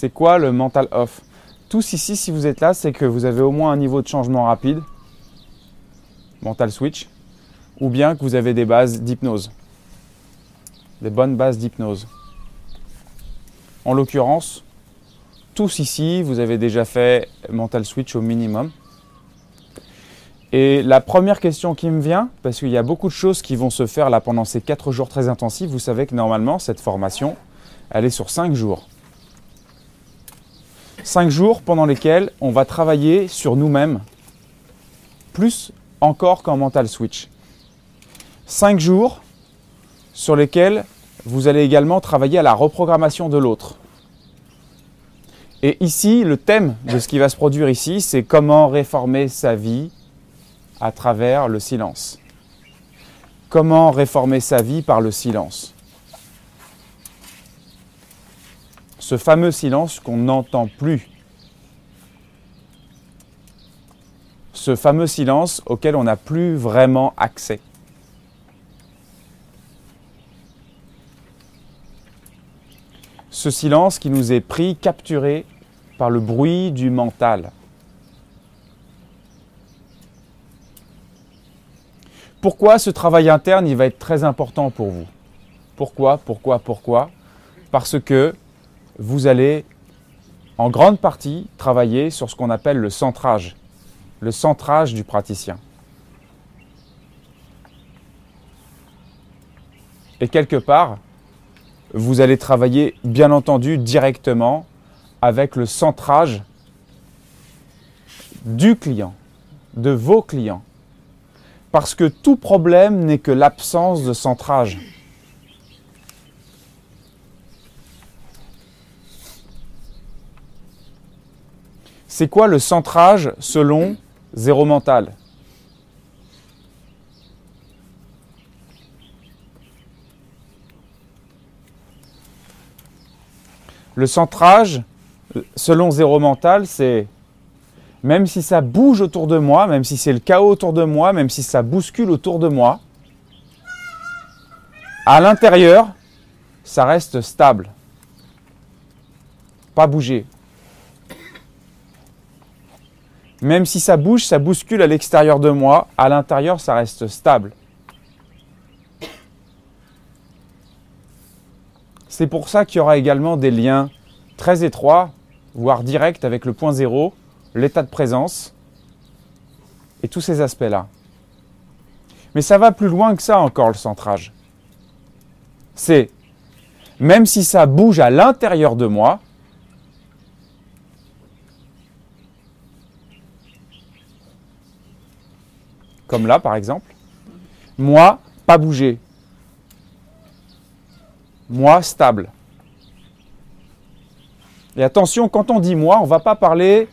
C'est quoi le mental off? Tous ici, si vous êtes là, c'est que vous avez au moins un niveau de changement rapide, mental switch, ou bien que vous avez des bases d'hypnose, des bonnes bases d'hypnose. En l'occurrence, tous ici, vous avez déjà fait mental switch au minimum. Et la première question qui me vient, parce qu'il y a beaucoup de choses qui vont se faire là pendant ces 4 jours très intensifs, vous savez que normalement cette formation, elle est sur 5 jours. 5 jours pendant lesquels on va travailler sur nous-mêmes, plus encore qu'en mental switch. 5 jours sur lesquels vous allez également travailler à la reprogrammation de l'autre. Et ici, le thème de ce qui va se produire ici, c'est comment réformer sa vie à travers le silence. Comment réformer sa vie par le silence Ce fameux silence qu'on n'entend plus. Ce fameux silence auquel on n'a plus vraiment accès. Ce silence qui nous est pris, capturé par le bruit du mental. Pourquoi ce travail interne, il va être très important pour vous? Pourquoi Pourquoi Pourquoi? Parce que vous allez en grande partie travailler sur ce qu'on appelle le centrage, le centrage du praticien. Et quelque part, vous allez travailler bien entendu directement avec le centrage du client, de vos clients. Parce que tout problème n'est que l'absence de centrage. C'est quoi le centrage selon zéro mental? Le centrage, selon zéro mental, c'est même si ça bouge autour de moi, même si c'est le chaos autour de moi, même si ça bouscule autour de moi, à l'intérieur, ça reste stable. Pas bouger. Même si ça bouge, ça bouscule à l'extérieur de moi, à l'intérieur, ça reste stable. C'est pour ça qu'il y aura également des liens très étroits, voire directs avec le point zéro, l'état de présence et tous ces aspects-là. Mais ça va plus loin que ça encore, le centrage. C'est, même si ça bouge à l'intérieur de moi, comme là par exemple, moi, pas bouger. Moi, stable. Et attention, quand on dit moi, on ne va pas parler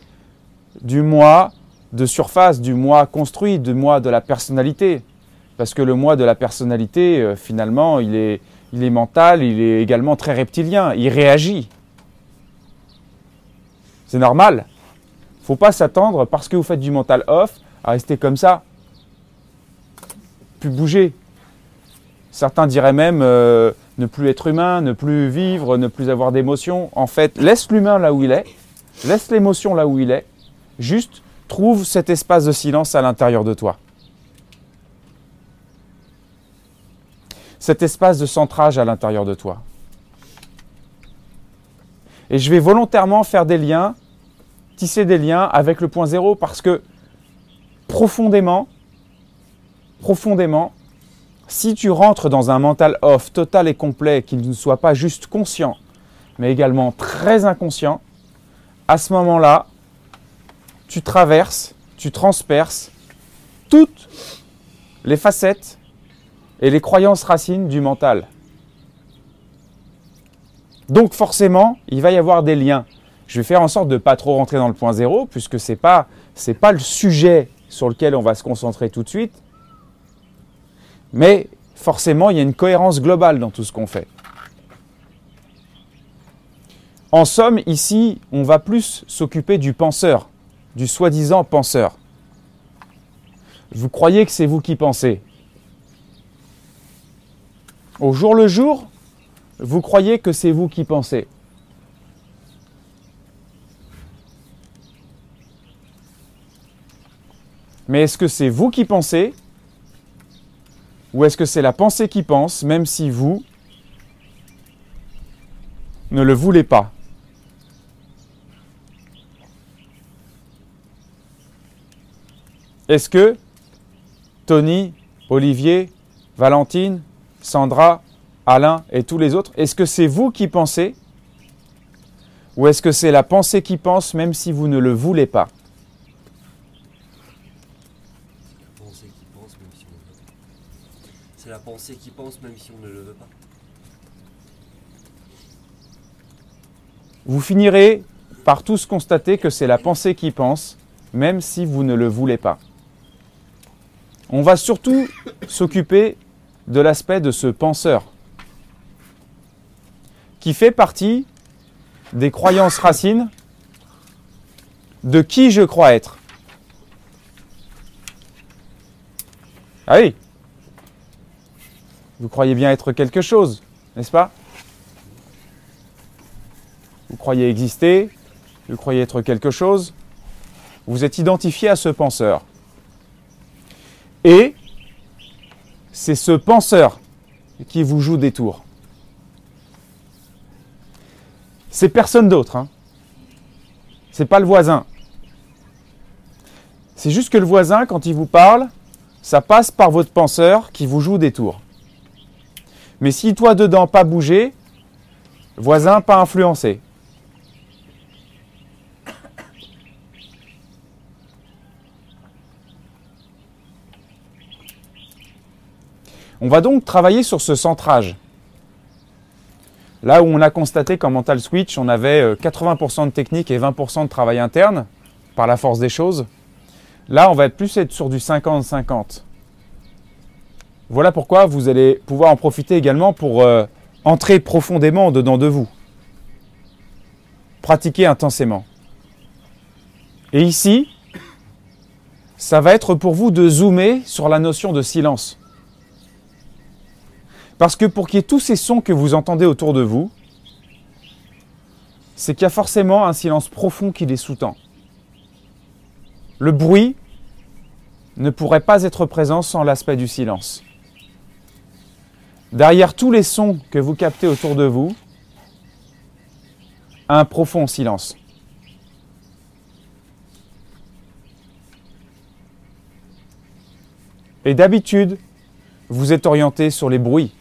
du moi de surface, du moi construit, du moi de la personnalité. Parce que le moi de la personnalité, euh, finalement, il est, il est mental, il est également très reptilien, il réagit. C'est normal. Il ne faut pas s'attendre, parce que vous faites du mental off, à rester comme ça. Bouger. Certains diraient même euh, ne plus être humain, ne plus vivre, ne plus avoir d'émotion. En fait, laisse l'humain là où il est, laisse l'émotion là où il est, Juste trouve cet espace de silence à l'intérieur de toi. Cet espace de centrage à l'intérieur de toi. Et je vais volontairement faire des liens, tisser des liens avec le point zéro parce que profondément, profondément, si tu rentres dans un mental off total et complet, qu'il ne soit pas juste conscient, mais également très inconscient, à ce moment-là, tu traverses, tu transperces toutes les facettes et les croyances racines du mental. Donc forcément, il va y avoir des liens. Je vais faire en sorte de ne pas trop rentrer dans le point zéro, puisque ce n'est pas, pas le sujet sur lequel on va se concentrer tout de suite. Mais forcément, il y a une cohérence globale dans tout ce qu'on fait. En somme, ici, on va plus s'occuper du penseur, du soi-disant penseur. Vous croyez que c'est vous qui pensez? Au jour le jour, vous croyez que c'est vous qui pensez. Mais est-ce que c'est vous qui pensez? Ou est-ce que c'est la pensée qui pense, même si vous ne le voulez pas? Est-ce que Tony, Olivier, Valentine, Sandra, Alain et tous les autres, est-ce que c'est vous qui pensez? Ou est-ce que c'est la pensée qui pense même si vous ne le voulez pas? Pensée qui pense même si on ne le veut pas. Vous finirez par tous constater que c'est la pensée qui pense même si vous ne le voulez pas. On va surtout s'occuper de l'aspect de ce penseur qui fait partie des croyances racines de qui je crois être. Ah oui Vous croyez bien être quelque chose, n'est-ce pas? Vous croyez exister, vous croyez être quelque chose, vous êtes identifié à ce penseur. Et c'est ce penseur qui vous joue des tours. C'est personne d'autre. Hein. C'est pas le voisin. C'est juste que le voisin, quand il vous parle, ça passe par votre penseur qui vous joue des tours. Mais si toi dedans pas bougé, voisin pas influencé. On va donc travailler sur ce centrage. Là où on a constaté qu'en mental switch, on avait 80% euh, de technique et 20% de travail interne, par la force des choses, là on va plus être sur du 50-50. Voilà pourquoi vous allez pouvoir en profiter également pour euh, entrer profondément dedans de vous. Pratiquer intensément. Et ici, ça va être pour vous de zoomer sur la notion de silence. Parce que pour qu'il y ait tous ces sons que vous entendez autour de vous, c'est qu'il y a forcément un silence profond qui les sous-tend. Le bruit ne pourrait pas être présent sans l'aspect du silence. Derrière tous les sons que vous captez autour de vous, un profond silence. Et d'habitude, vous êtes orienté sur les bruits.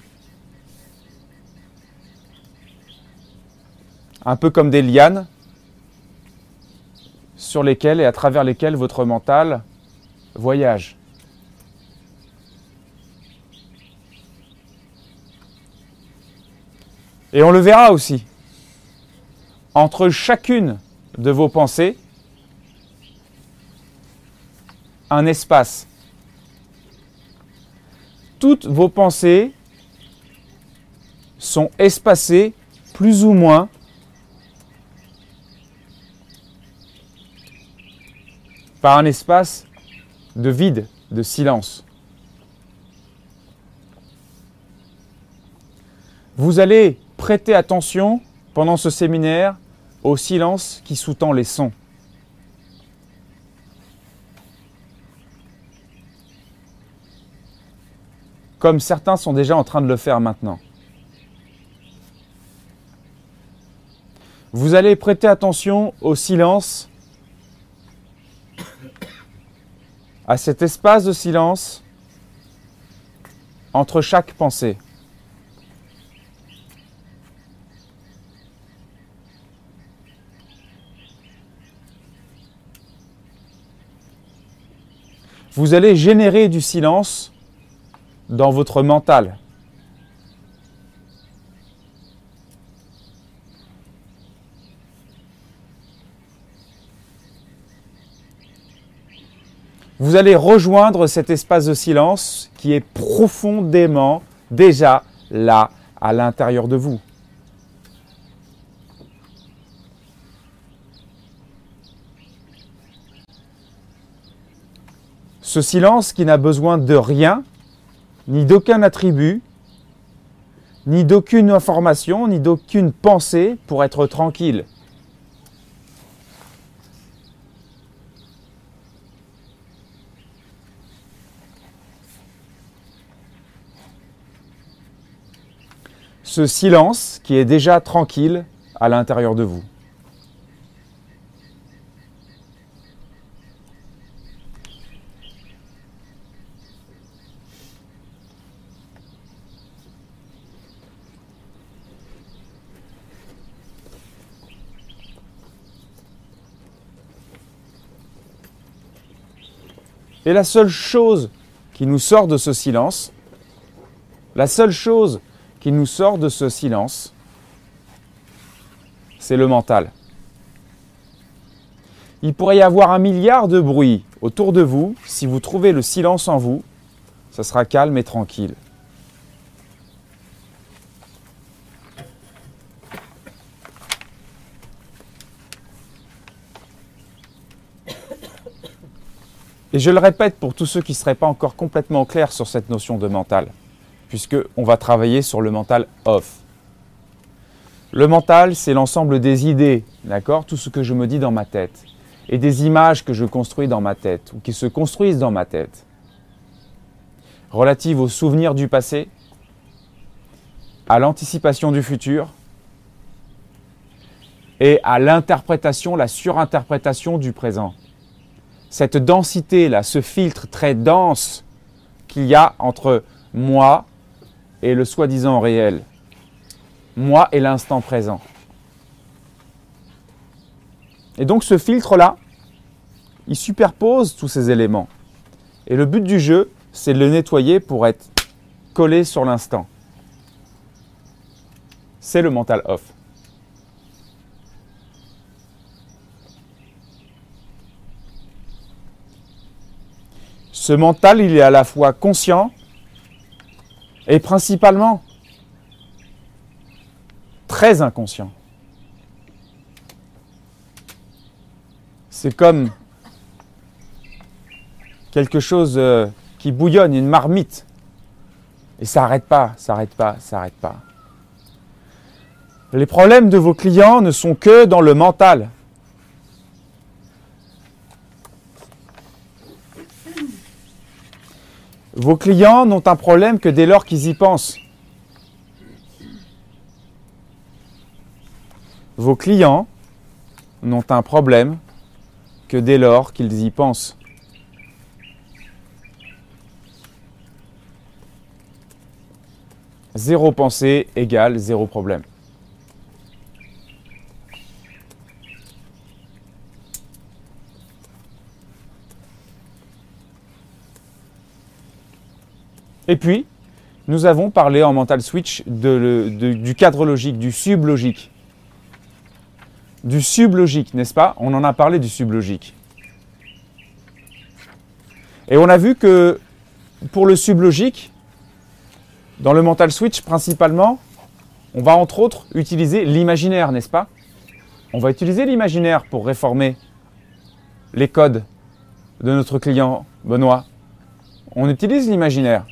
un peu comme des lianes sur lesquelles et à travers lesquelles votre mental voyage. Et on le verra aussi. Entre chacune de vos pensées, un espace. Toutes vos pensées sont espacées plus ou moins par un espace de vide, de silence. Vous allez prêter attention pendant ce séminaire au silence qui sous-tend les sons. Comme certains sont déjà en train de le faire maintenant. Vous allez prêter attention au silence à cet espace de silence entre chaque pensée. Vous allez générer du silence dans votre mental. vous allez rejoindre cet espace de silence qui est profondément déjà là à l'intérieur de vous. Ce silence qui n'a besoin de rien, ni d'aucun attribut, ni d'aucune information, ni d'aucune pensée pour être tranquille. Ce silence qui est déjà tranquille à l'intérieur de vous. Et la seule chose qui nous sort de ce silence, la seule chose qui nous sort de ce silence, c'est le mental. Il pourrait y avoir un milliard de bruits autour de vous. Si vous trouvez le silence en vous, ça sera calme et tranquille. Et je le répète pour tous ceux qui ne seraient pas encore complètement clairs sur cette notion de mental, puisqu'on va travailler sur le mental off. Le mental, c'est l'ensemble des idées, d'accord Tout ce que je me dis dans ma tête, et des images que je construis dans ma tête, ou qui se construisent dans ma tête, relatives aux souvenirs du passé, à l'anticipation du futur, et à l'interprétation, la surinterprétation du présent cette densité-là, ce filtre très dense qu'il y a entre moi et le soi-disant réel, moi et l'instant présent. Et donc ce filtre-là, il superpose tous ces éléments. Et le but du jeu, c'est de le nettoyer pour être collé sur l'instant. C'est le mental off. Ce mental, il est à la fois conscient et principalement très inconscient. C'est comme quelque chose euh, qui bouillonne, une marmite. Et ça n'arrête pas, ça n'arrête pas, ça n'arrête pas. Les problèmes de vos clients ne sont que dans le mental. Vos clients n'ont un problème que dès lors qu'ils y pensent. Vos clients n'ont un problème que dès lors qu'ils y pensent. Zéro pensée égale zéro problème. Et puis, nous avons parlé en mental switch du cadre logique, du sublogique. Du sublogique, n'est-ce pas? On en a parlé du sublogique. Et on a vu que pour le sublogique, dans le mental switch principalement, on va entre autres utiliser l'imaginaire, n'est-ce pas? On va utiliser l'imaginaire pour réformer les codes de notre client Benoît. On utilise l'imaginaire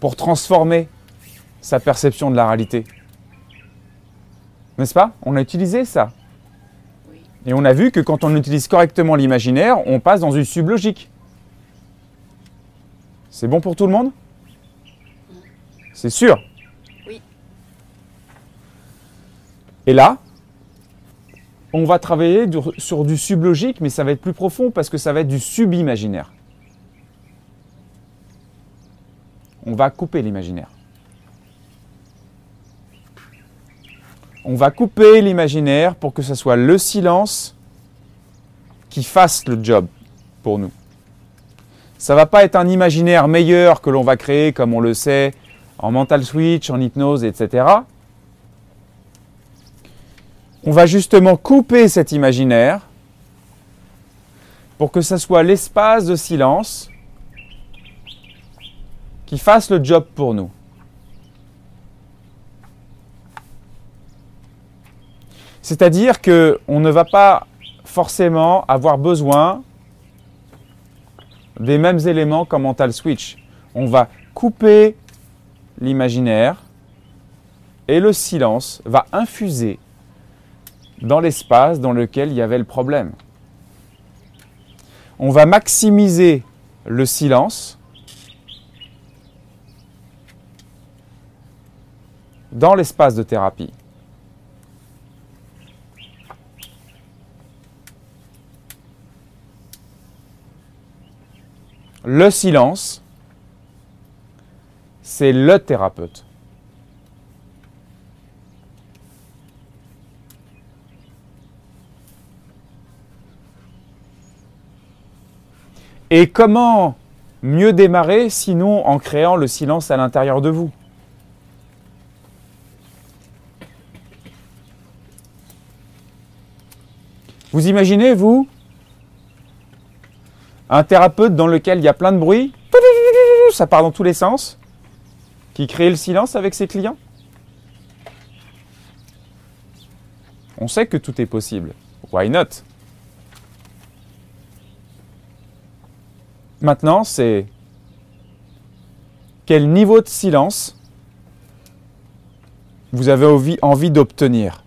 pour transformer sa perception de la réalité. N'est-ce pas? On a utilisé ça. Et on a vu que quand on utilise correctement l'imaginaire, on passe dans une sublogique. C'est bon pour tout le monde? C'est sûr? Oui. Et là, on va travailler sur du sublogique, mais ça va être plus profond parce que ça va être du subimaginaire. On va couper l'imaginaire. On va couper l'imaginaire pour que ce soit le silence qui fasse le job pour nous. Ça va pas être un imaginaire meilleur que l'on va créer, comme on le sait, en mental switch, en hypnose, etc. On va justement couper cet imaginaire pour que ce soit l'espace de silence qui fasse le job pour nous. C'est-à-dire qu'on ne va pas forcément avoir besoin des mêmes éléments qu'en mental switch. On va couper l'imaginaire et le silence va infuser dans l'espace dans lequel il y avait le problème. On va maximiser le silence dans l'espace de thérapie. Le silence, c'est le thérapeute. Et comment mieux démarrer sinon en créant le silence à l'intérieur de vous? Vous imaginez, vous, un thérapeute dans lequel il y a plein de bruit, ça part dans tous les sens, qui crée le silence avec ses clients? On sait que tout est possible. Why not? Maintenant, c'est quel niveau de silence vous avez envie d'obtenir.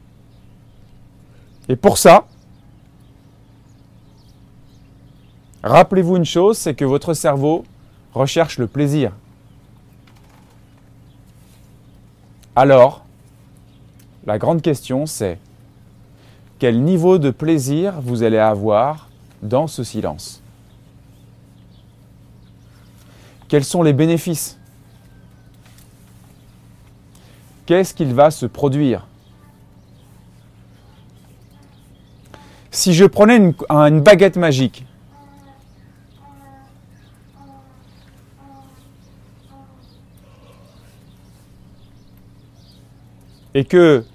Et pour ça, rappelez-vous une chose, c'est que votre cerveau recherche le plaisir. Alors, la grande question c'est quel niveau de plaisir vous allez avoir dans ce silence? Quels sont les bénéfices? Qu'est-ce qu'il va se produire? Si je prenais une, baguette magique, et que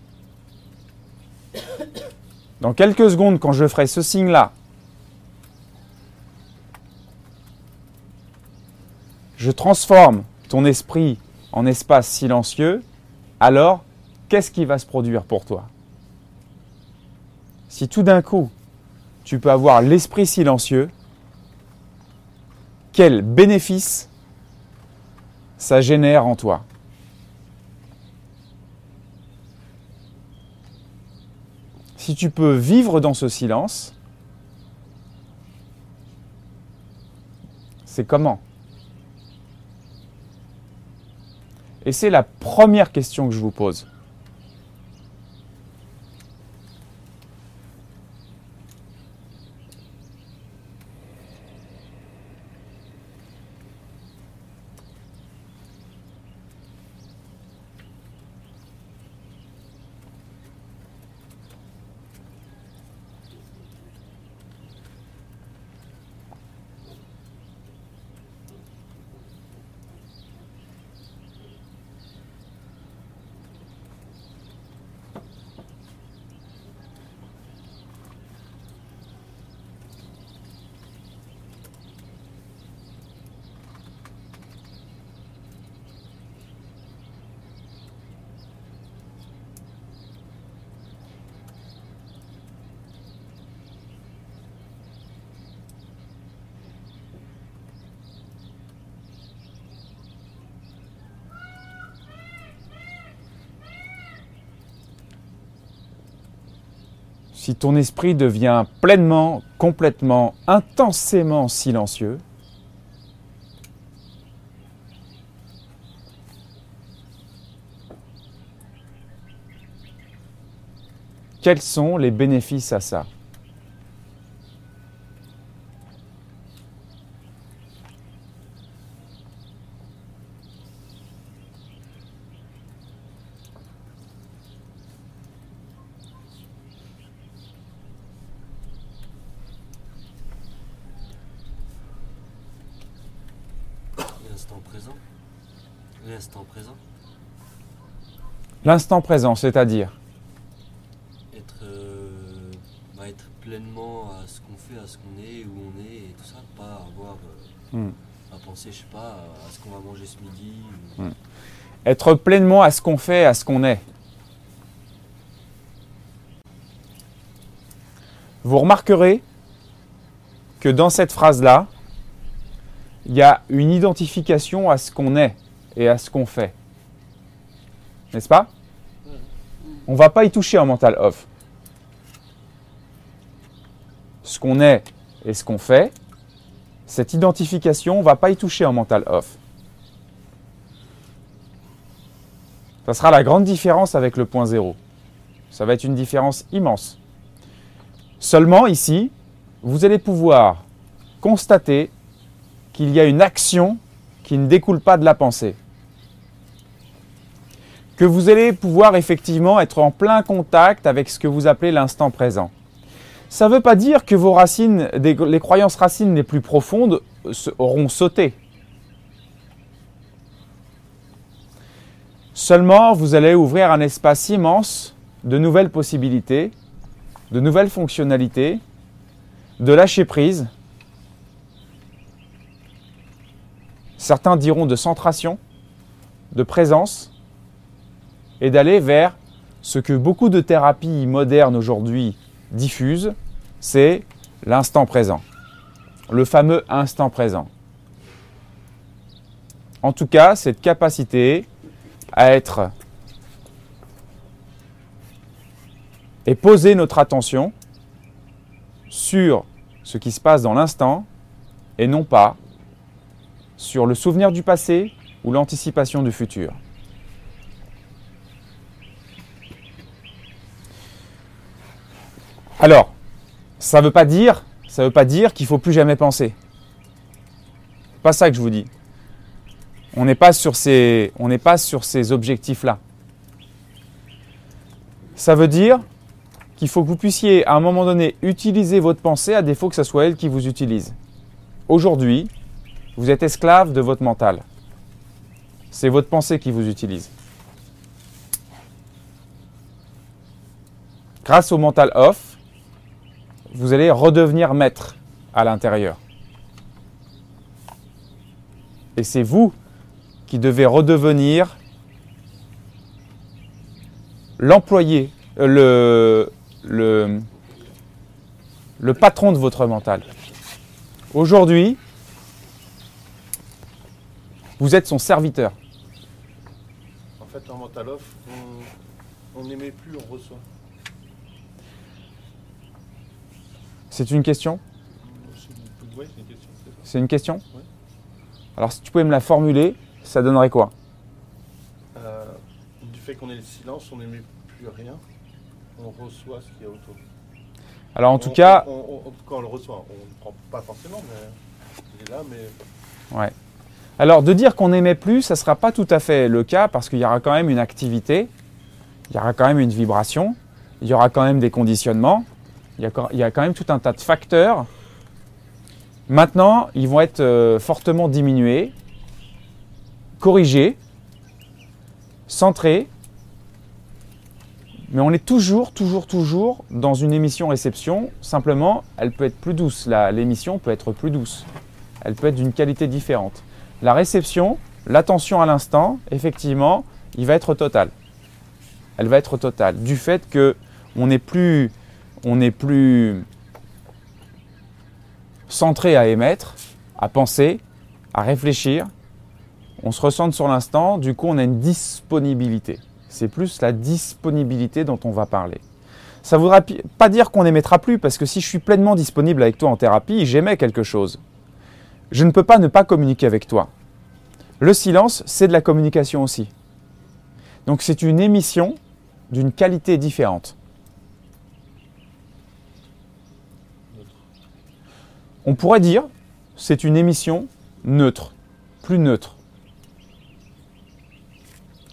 dans quelques secondes, quand je ferai ce signe-là, je transforme ton esprit en espace silencieux, alors qu'est-ce qui va se produire pour toi? Si tout d'un coup, tu peux avoir l'esprit silencieux, quel bénéfice ça génère en toi? Si tu peux vivre dans ce silence, c'est comment? Et c'est la première question que je vous pose. Si ton esprit devient pleinement, complètement, intensément silencieux, quels sont les bénéfices à ça? L'instant présent, c'est-à-dire être, euh, bah, être pleinement à ce qu'on fait, à ce qu'on est, où on est, et tout ça, pas avoir euh, hmm. à penser, je sais pas, à ce qu'on va manger ce midi. Hmm. Être pleinement à ce qu'on fait, à ce qu'on est. Vous remarquerez que dans cette phrase-là, il y a une identification à ce qu'on est et à ce qu'on fait. N'est-ce pas on ne va pas y toucher en mental off. Ce qu'on est et ce qu'on fait, cette identification, on ne va pas y toucher en mental off. Ça sera la grande différence avec le point zéro. Ça va être une différence immense. Seulement ici, vous allez pouvoir constater qu'il y a une action qui ne découle pas de la pensée. Que vous allez pouvoir effectivement être en plein contact avec ce que vous appelez l'instant présent. Ça ne veut pas dire que vos racines, les croyances racines les plus profondes auront sauté. Seulement, vous allez ouvrir un espace immense de nouvelles possibilités, de nouvelles fonctionnalités, de lâcher prise. Certains diront de centration, de présence, et d'aller vers ce que beaucoup de thérapies modernes aujourd'hui diffusent, c'est l'instant présent, le fameux instant présent. En tout cas, cette capacité à être et poser notre attention sur ce qui se passe dans l'instant et non pas sur le souvenir du passé ou l'anticipation du futur. Alors, ça ne veut pas dire, ça veut qu'il faut plus jamais penser. Pas ça que je vous dis. On n'est pas sur ces, on n'est pas sur ces objectifs-là. Ça veut dire qu'il faut que vous puissiez à un moment donné utiliser votre pensée à défaut que ce soit elle qui vous utilise. Aujourd'hui, vous êtes esclave de votre mental. C'est votre pensée qui vous utilise. Grâce au mental off, vous allez redevenir maître à l'intérieur. Et c'est vous qui devait redevenir l'employé, euh, le, patron de votre mental. Aujourd'hui, vous êtes son serviteur. En fait, en mental off, on n'aimait plus, on reçoit. C'est une question Oui, c'est une question. C'est une question Alors, si tu pouvais me la formuler, ça donnerait quoi? Euh, Du fait qu'on ait le silence, on n'émet plus rien, on reçoit ce qu'il y a autour. Alors en tout cas... quand on le reçoit, on ne prend pas forcément, mais il est là, mais... Ouais. Alors de dire qu'on n'aimait plus, ça ne sera pas tout à fait le cas parce qu'il y aura quand même une activité, il y aura quand même une vibration, il y aura quand même des conditionnements, il y a, quand même tout un tas de facteurs. Maintenant, ils vont être euh, fortement diminués corrigé, centré, mais on est toujours, toujours, toujours dans une émission réception. Simplement, elle peut être plus douce. L'émission peut être plus douce. Elle peut être d'une qualité différente. La réception, l'attention à l'instant, effectivement, il va être total. Elle va être totale. Du fait que on n'est plus, on est plus centré à émettre, à penser, à réfléchir, on se ressent sur l'instant, du coup on a une disponibilité. C'est plus la disponibilité dont on va parler. Ça ne voudra pas dire qu'on n'émettra plus, parce que si je suis pleinement disponible avec toi en thérapie, j'émets quelque chose. Je ne peux pas ne pas communiquer avec toi. Le silence, c'est de la communication aussi. Donc c'est une émission d'une qualité différente. On pourrait dire, c'est une émission neutre, plus neutre.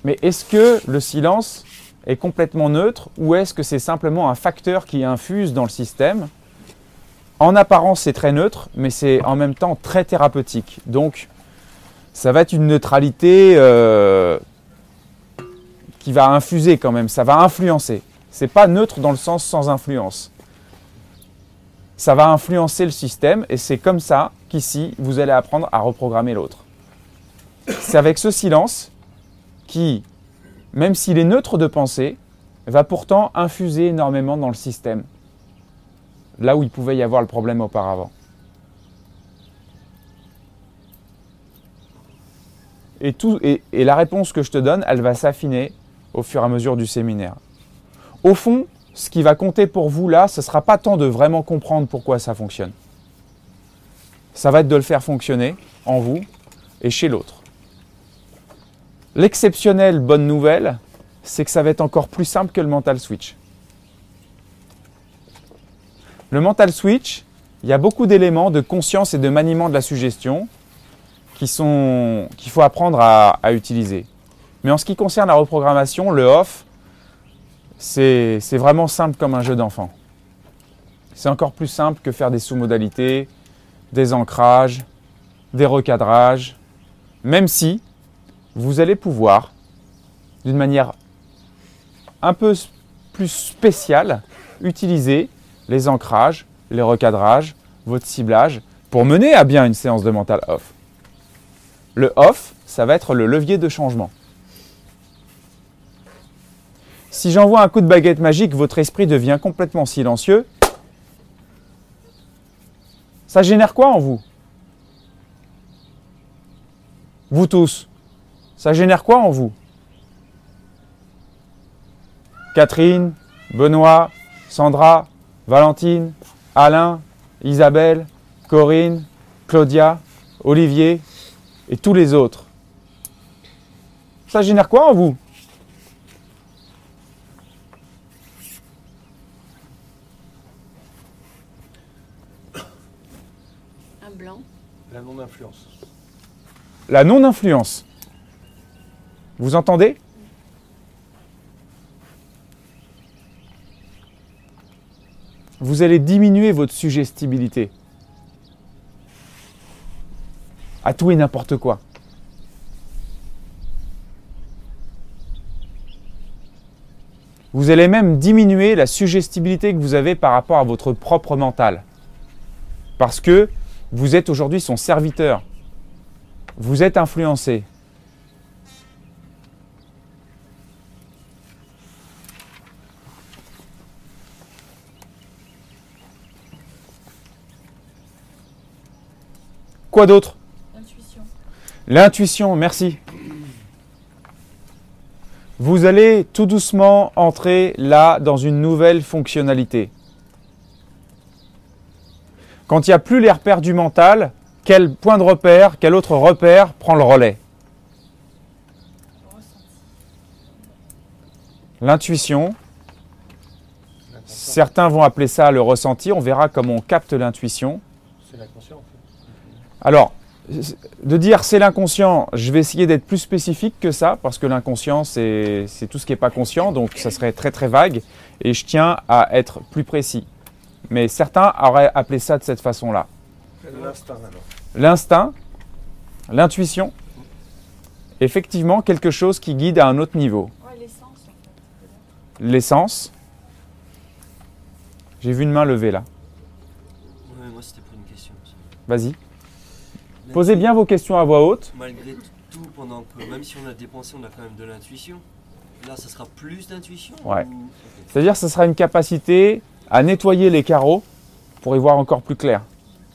Mais est-ce que le silence est complètement neutre ou est-ce que c'est simplement un facteur qui infuse dans le système? En apparence, c'est très neutre, mais c'est en même temps très thérapeutique. Donc, ça va être une neutralité euh, qui va infuser quand même, ça va influencer. C'est pas neutre dans le sens sans influence. Ça va influencer le système et c'est comme ça qu'ici, vous allez apprendre à reprogrammer l'autre. C'est avec ce silence qui, même s'il est neutre de pensée, va pourtant infuser énormément dans le système, là où il pouvait y avoir le problème auparavant. Et, et, la réponse que je te donne, elle va s'affiner au fur et à mesure du séminaire. Au fond, ce qui va compter pour vous là, ce ne sera pas tant de vraiment comprendre pourquoi ça fonctionne. Ça va être de le faire fonctionner en vous et chez l'autre. L'exceptionnelle bonne nouvelle, c'est que ça va être encore plus simple que le mental switch. Le mental switch, il y a beaucoup d'éléments de conscience et de maniement de la suggestion qui sont qu'il faut apprendre à, à, utiliser. Mais en ce qui concerne la reprogrammation, le off, c'est vraiment simple comme un jeu d'enfant. C'est encore plus simple que faire des sous-modalités, des ancrages, des recadrages, même si vous allez pouvoir, d'une manière un peu plus spéciale, utiliser les ancrages, les recadrages, votre ciblage, pour mener à bien une séance de mental off. Le off, ça va être le levier de changement. Si j'envoie un coup de baguette magique, votre esprit devient complètement silencieux. Ça génère quoi en vous? Vous tous, ça génère quoi en vous? Catherine, Benoît, Sandra, Valentine, Alain, Isabelle, Corinne, Claudia, Olivier et tous les autres. Ça génère quoi en vous Un blanc. La La non-influence. Vous entendez? Vous allez diminuer votre suggestibilité à tout et n'importe quoi. Vous allez même diminuer la suggestibilité que vous avez par rapport à votre propre mental. Parce que vous êtes aujourd'hui son serviteur. Vous êtes influencé. Quoi d'autre? L'intuition. L'intuition, merci. Vous allez tout doucement entrer là dans une nouvelle fonctionnalité. Quand il n'y a plus les repères du mental, quel point de repère, quel autre repère prend le relais L'intuition. Certains vont appeler ça le ressenti. On verra comment on capte l'intuition. C'est l'inconscient. Alors, de dire c'est l'inconscient, je vais essayer d'être plus spécifique que ça, parce que l'inconscient, c'est tout ce qui n'est pas conscient, donc ça serait très très vague, et je tiens à être plus précis. Mais certains auraient appelé ça de cette façon-là. L'instinct alors. L'instinct, l'intuition, effectivement quelque chose qui guide à un autre niveau. Ouais, l'essence en fait. L'essence. J'ai vu une main levée là. Ouais, moi c'était pour une question. Vas-y. Posez bien vos questions à voix haute. Malgré tout, pendant que même si on a dépensé, on a quand même de l'intuition. Là, ça sera plus d'intuition Ouais. ou-. C'est-à-dire que ce sera une capacité à nettoyer les carreaux pour y voir encore plus clair.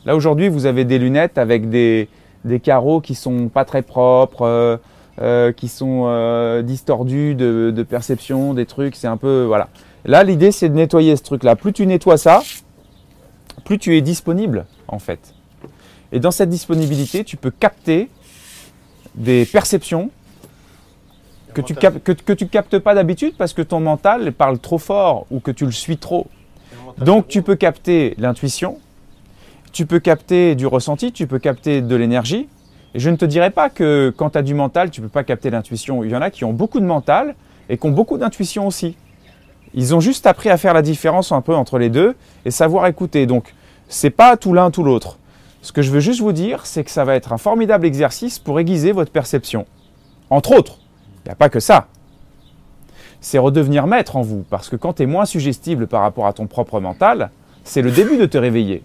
Là aujourd'hui, vous avez des lunettes avec des, des carreaux qui sont pas très propres, euh, euh, qui sont euh, distordus de, de perception, des trucs, c'est un peu voilà. Là, l'idée c'est de nettoyer ce truc-là. Plus tu nettoies ça, plus tu es disponible en fait. Et dans cette disponibilité, tu peux capter des perceptions que tu, cap- que, que tu captes pas d'habitude parce que ton mental parle trop fort ou que tu le suis trop. Donc tu peux capter l'intuition, tu peux capter du ressenti, tu peux capter de l'énergie. Et je ne te dirais pas que quand tu as du mental, tu ne peux pas capter l'intuition. Il y en a qui ont beaucoup de mental et qui ont beaucoup d'intuition aussi. Ils ont juste appris à faire la différence un peu entre les deux et savoir écouter. Donc c'est pas tout l'un tout l'autre. Ce que je veux juste vous dire, c'est que ça va être un formidable exercice pour aiguiser votre perception. Entre autres, il n'y a pas que ça. C'est redevenir maître en vous, parce que quand tu es moins suggestible par rapport à ton propre mental, c'est le début de te réveiller.